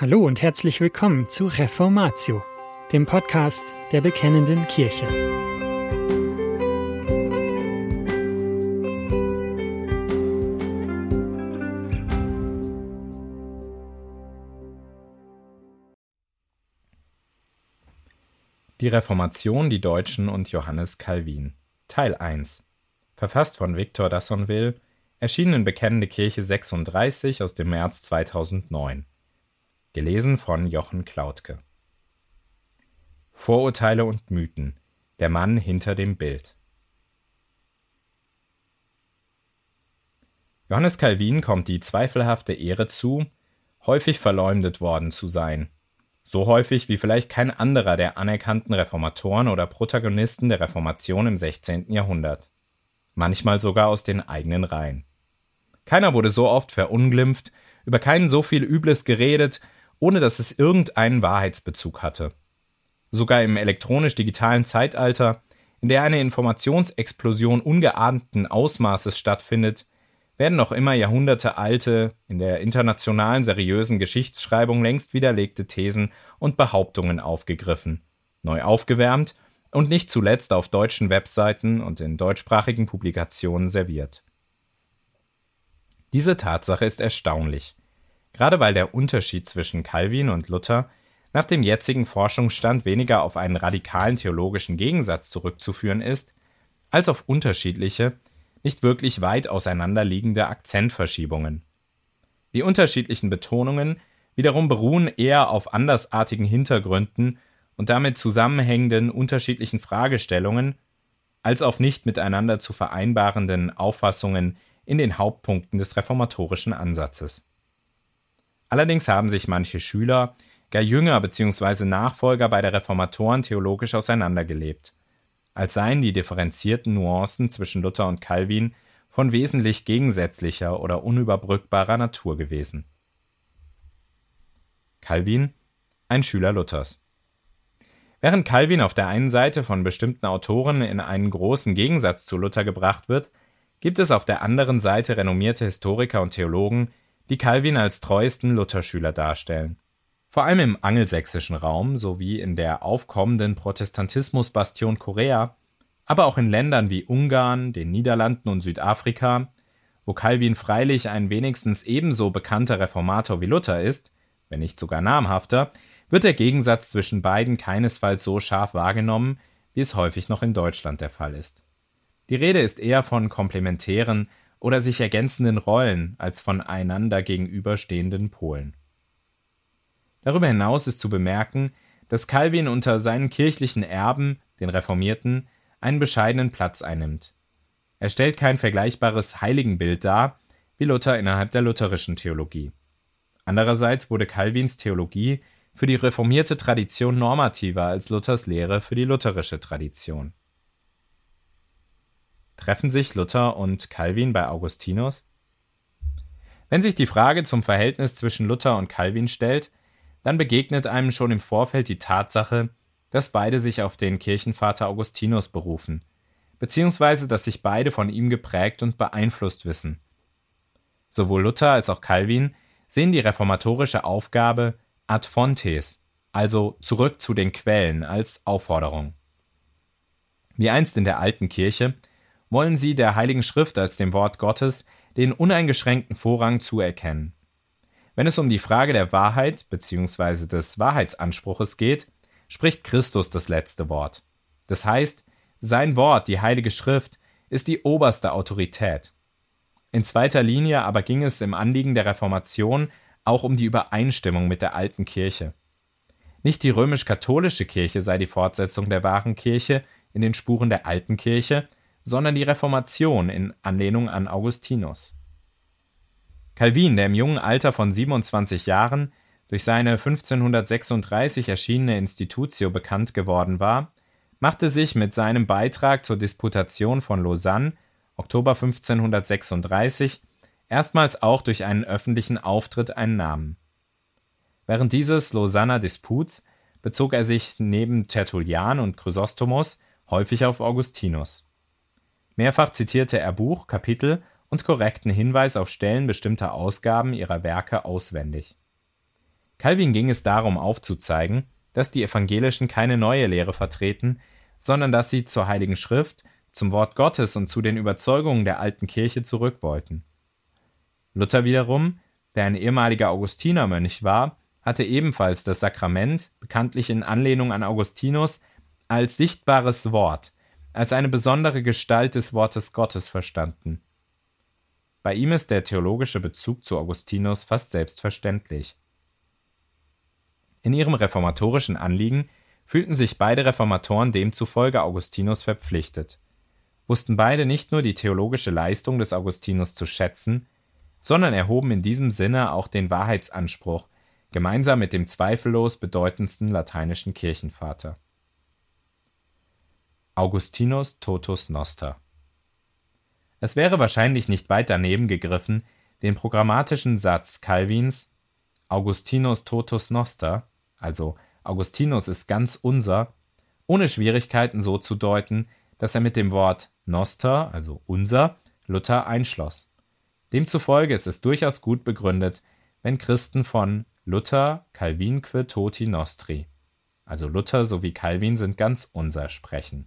Hallo und herzlich willkommen zu Reformatio, dem Podcast der Bekennenden Kirche. Die Reformation, die Deutschen und Johannes Calvin. Teil 1 Verfasst von Victor Dassonville, erschienen in Bekennende Kirche 36 aus dem März 2009 Gelesen von Jochen Klautke. Vorurteile und Mythen. Der Mann hinter dem Bild. Johannes Calvin kommt die zweifelhafte Ehre zu, häufig verleumdet worden zu sein. So häufig wie vielleicht kein anderer der anerkannten Reformatoren oder Protagonisten der Reformation im 16. Jahrhundert. Manchmal sogar aus den eigenen Reihen. Keiner wurde so oft verunglimpft, über keinen so viel Übles geredet ohne dass es irgendeinen Wahrheitsbezug hatte. Sogar im elektronisch-digitalen Zeitalter, in der eine Informationsexplosion ungeahnten Ausmaßes stattfindet, werden noch immer jahrhundertealte, in der internationalen seriösen Geschichtsschreibung längst widerlegte Thesen und Behauptungen aufgegriffen, neu aufgewärmt und nicht zuletzt auf deutschen Webseiten und in deutschsprachigen Publikationen serviert. Diese Tatsache ist erstaunlich. Gerade weil der Unterschied zwischen Calvin und Luther nach dem jetzigen Forschungsstand weniger auf einen radikalen theologischen Gegensatz zurückzuführen ist, als auf unterschiedliche, nicht wirklich weit auseinanderliegende Akzentverschiebungen. Die unterschiedlichen Betonungen wiederum beruhen eher auf andersartigen Hintergründen und damit zusammenhängenden unterschiedlichen Fragestellungen als auf nicht miteinander zu vereinbarenden Auffassungen in den Hauptpunkten des reformatorischen Ansatzes. Allerdings haben sich manche Schüler, gar Jünger bzw. Nachfolger bei der Reformatoren theologisch auseinandergelebt, als seien die differenzierten Nuancen zwischen Luther und Calvin von wesentlich gegensätzlicher oder unüberbrückbarer Natur gewesen. Calvin, ein Schüler Luthers. Während Calvin auf der einen Seite von bestimmten Autoren in einen großen Gegensatz zu Luther gebracht wird, gibt es auf der anderen Seite renommierte Historiker und Theologen, die Calvin als treuesten Lutherschüler darstellen. Vor allem im angelsächsischen Raum sowie in der aufkommenden Protestantismusbastion Korea, aber auch in Ländern wie Ungarn, den Niederlanden und Südafrika, wo Calvin freilich ein wenigstens ebenso bekannter Reformator wie Luther ist, wenn nicht sogar namhafter, wird der Gegensatz zwischen beiden keinesfalls so scharf wahrgenommen, wie es häufig noch in Deutschland der Fall ist. Die Rede ist eher von komplementären oder sich ergänzenden Rollen als von einander gegenüberstehenden Polen. Darüber hinaus ist zu bemerken, dass Calvin unter seinen kirchlichen Erben, den Reformierten, einen bescheidenen Platz einnimmt. Er stellt kein vergleichbares Heiligenbild dar, wie Luther innerhalb der lutherischen Theologie. Andererseits wurde Calvins Theologie für die reformierte Tradition normativer als Luthers Lehre für die lutherische Tradition. Treffen sich Luther und Calvin bei Augustinus? Wenn sich die Frage zum Verhältnis zwischen Luther und Calvin stellt, dann begegnet einem schon im Vorfeld die Tatsache, dass beide sich auf den Kirchenvater Augustinus berufen, beziehungsweise dass sich beide von ihm geprägt und beeinflusst wissen. Sowohl Luther als auch Calvin sehen die reformatorische Aufgabe ad fontes, also zurück zu den Quellen, als Aufforderung. Wie einst in der alten Kirche wollen sie der Heiligen Schrift als dem Wort Gottes den uneingeschränkten Vorrang zuerkennen. Wenn es um die Frage der Wahrheit bzw. des Wahrheitsanspruches geht, spricht Christus das letzte Wort. Das heißt, sein Wort, die Heilige Schrift, ist die oberste Autorität. In zweiter Linie aber ging es im Anliegen der Reformation auch um die Übereinstimmung mit der alten Kirche. Nicht die römisch-katholische Kirche sei die Fortsetzung der wahren Kirche in den Spuren der alten Kirche, sondern die Reformation in Anlehnung an Augustinus. Calvin, der im jungen Alter von 27 Jahren durch seine 1536 erschienene Institutio bekannt geworden war, machte sich mit seinem Beitrag zur Disputation von Lausanne Oktober 1536 erstmals auch durch einen öffentlichen Auftritt einen Namen. Während dieses Lausanner Disputs bezog er sich neben Tertullian und Chrysostomos häufig auf Augustinus. Mehrfach zitierte er Buch, Kapitel und korrekten Hinweis auf Stellen bestimmter Ausgaben ihrer Werke auswendig. Calvin ging es darum aufzuzeigen, dass die Evangelischen keine neue Lehre vertreten, sondern dass sie zur Heiligen Schrift, zum Wort Gottes und zu den Überzeugungen der alten Kirche zurück wollten. Luther wiederum, der ein ehemaliger Augustinermönch war, hatte ebenfalls das Sakrament, bekanntlich in Anlehnung an Augustinus, als sichtbares Wort, als eine besondere Gestalt des Wortes Gottes verstanden. Bei ihm ist der theologische Bezug zu Augustinus fast selbstverständlich. In ihrem reformatorischen Anliegen fühlten sich beide Reformatoren demzufolge Augustinus verpflichtet, wussten beide nicht nur die theologische Leistung des Augustinus zu schätzen, sondern erhoben in diesem Sinne auch den Wahrheitsanspruch, gemeinsam mit dem zweifellos bedeutendsten lateinischen Kirchenvater. Augustinus Totus Noster Es wäre wahrscheinlich nicht weit daneben gegriffen, den programmatischen Satz Calvins Augustinus Totus Noster, also Augustinus ist ganz unser, ohne Schwierigkeiten so zu deuten, dass er mit dem Wort Noster, also unser, Luther einschloss. Demzufolge ist es durchaus gut begründet, wenn Christen von Luther Calvinque toti nostri, also Luther sowie Calvin sind ganz unser sprechen.